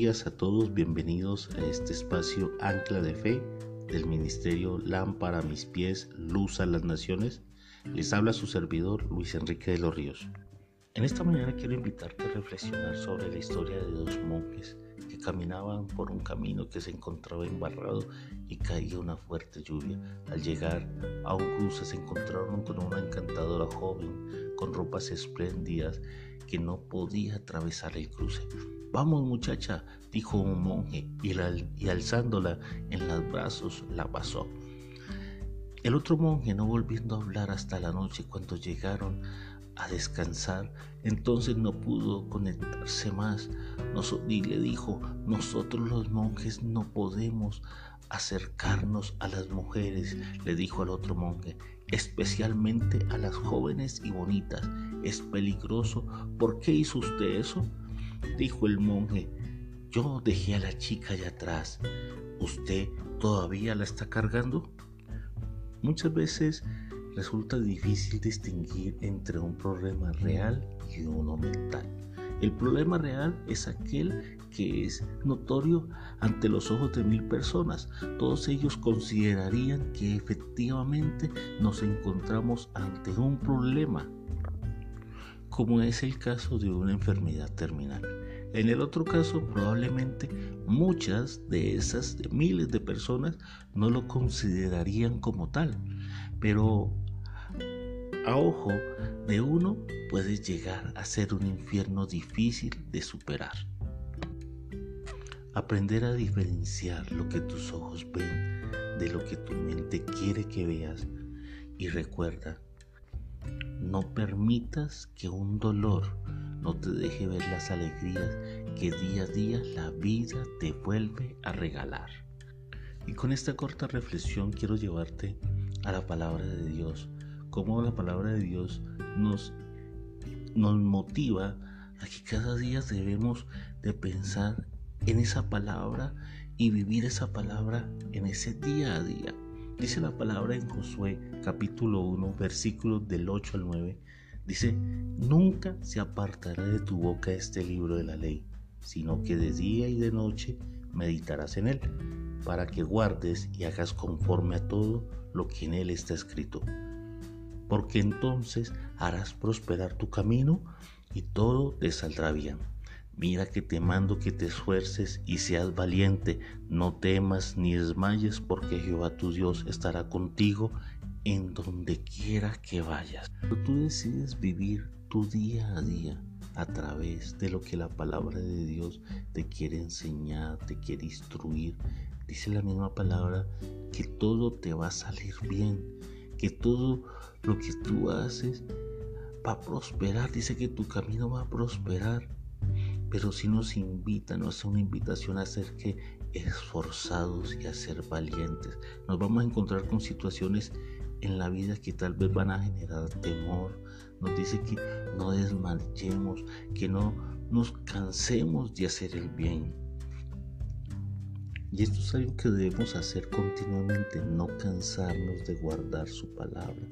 días a todos, bienvenidos a este espacio Ancla de Fe del Ministerio Lámpara a mis pies, Luz a las Naciones. Les habla su servidor Luis Enrique de los Ríos. En esta mañana quiero invitarte a reflexionar sobre la historia de dos monjes que caminaban por un camino que se encontraba embarrado y caía una fuerte lluvia. Al llegar a un cruce se encontraron con una encantadora joven con ropas espléndidas que no podía atravesar el cruce. Vamos muchacha, dijo un monje y, alzándola en los brazos la pasó. El otro monje no volviendo a hablar hasta la noche cuando llegaron a descansar, entonces no pudo conectarse más y le dijo, nosotros los monjes no podemos acercarnos a las mujeres, le dijo al otro monje, especialmente a las jóvenes y bonitas. Es peligroso. ¿Por qué hizo usted eso? Dijo el monje. Yo dejé a la chica allá atrás. ¿Usted todavía la está cargando? Muchas veces resulta difícil distinguir entre un problema real y uno mental. El problema real es aquel que es notorio ante los ojos de mil personas. Todos ellos considerarían que efectivamente nos encontramos ante un problema, como es el caso de una enfermedad terminal. En el otro caso, probablemente muchas de esas miles de personas no lo considerarían como tal, pero a ojo de uno puede llegar a ser un infierno difícil de superar. Aprender a diferenciar lo que tus ojos ven de lo que tu mente quiere que veas y recuerda, no permitas que un dolor no te deje ver las alegrías que día a día la vida te vuelve a regalar. Y con esta corta reflexión quiero llevarte a la palabra de Dios cómo la palabra de Dios nos, nos motiva a que cada día debemos de pensar en esa palabra y vivir esa palabra en ese día a día. Dice la palabra en Josué capítulo 1 versículos del 8 al 9. Dice, nunca se apartará de tu boca este libro de la ley, sino que de día y de noche meditarás en él, para que guardes y hagas conforme a todo lo que en él está escrito porque entonces harás prosperar tu camino y todo te saldrá bien. Mira que te mando que te esfuerces y seas valiente, no temas ni desmayes, porque Jehová tu Dios estará contigo en donde quiera que vayas. Tú decides vivir tu día a día a través de lo que la palabra de Dios te quiere enseñar, te quiere instruir. Dice la misma palabra que todo te va a salir bien que todo lo que tú haces va a prosperar. Dice que tu camino va a prosperar. Pero si nos invita, nos hace una invitación a ser que esforzados y a ser valientes. Nos vamos a encontrar con situaciones en la vida que tal vez van a generar temor. Nos dice que no desmayemos, que no nos cansemos de hacer el bien y esto es algo que debemos hacer continuamente, no cansarnos de guardar su palabra.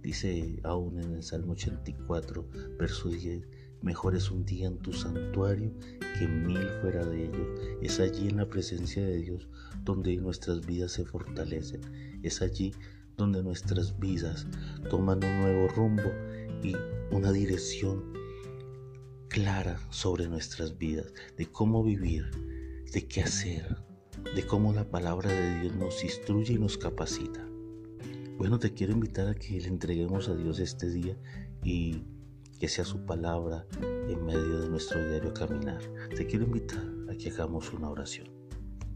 Dice aún en el Salmo 84, verso 10, mejor es un día en tu santuario que mil fuera de ellos. Es allí en la presencia de Dios donde nuestras vidas se fortalecen. Es allí donde nuestras vidas toman un nuevo rumbo y una dirección clara sobre nuestras vidas, de cómo vivir, de qué hacer, de cómo la palabra de Dios nos instruye y nos capacita. Bueno, te quiero invitar a que le entreguemos a Dios este día y que sea su palabra en medio de nuestro diario caminar. Te quiero invitar a que hagamos una oración.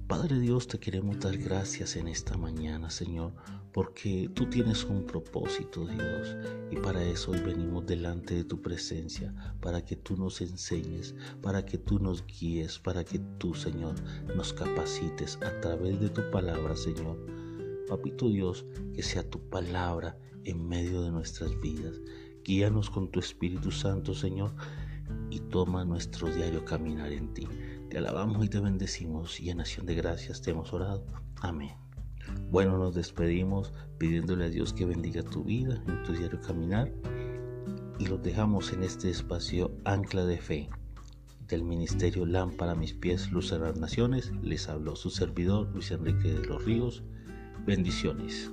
Padre Dios, te queremos dar gracias en esta mañana, Señor, porque tú tienes un propósito, Dios, y para eso hoy venimos delante de tu presencia, para que tú nos enseñes, para que tú nos guíes, para que tú, Señor, nos capacites a través de tu palabra, Señor. Papito Dios, que sea tu palabra en medio de nuestras vidas. Guíanos con tu Espíritu Santo, Señor, y toma nuestro diario caminar en ti. Te alabamos y te bendecimos y en acción de gracias te hemos orado. Amén. Bueno, nos despedimos pidiéndole a Dios que bendiga tu vida en tu diario caminar y los dejamos en este espacio ancla de fe Del Ministerio Lámpara a mis pies, Luz a las Naciones, les habló su servidor Luis Enrique de los Ríos. Bendiciones.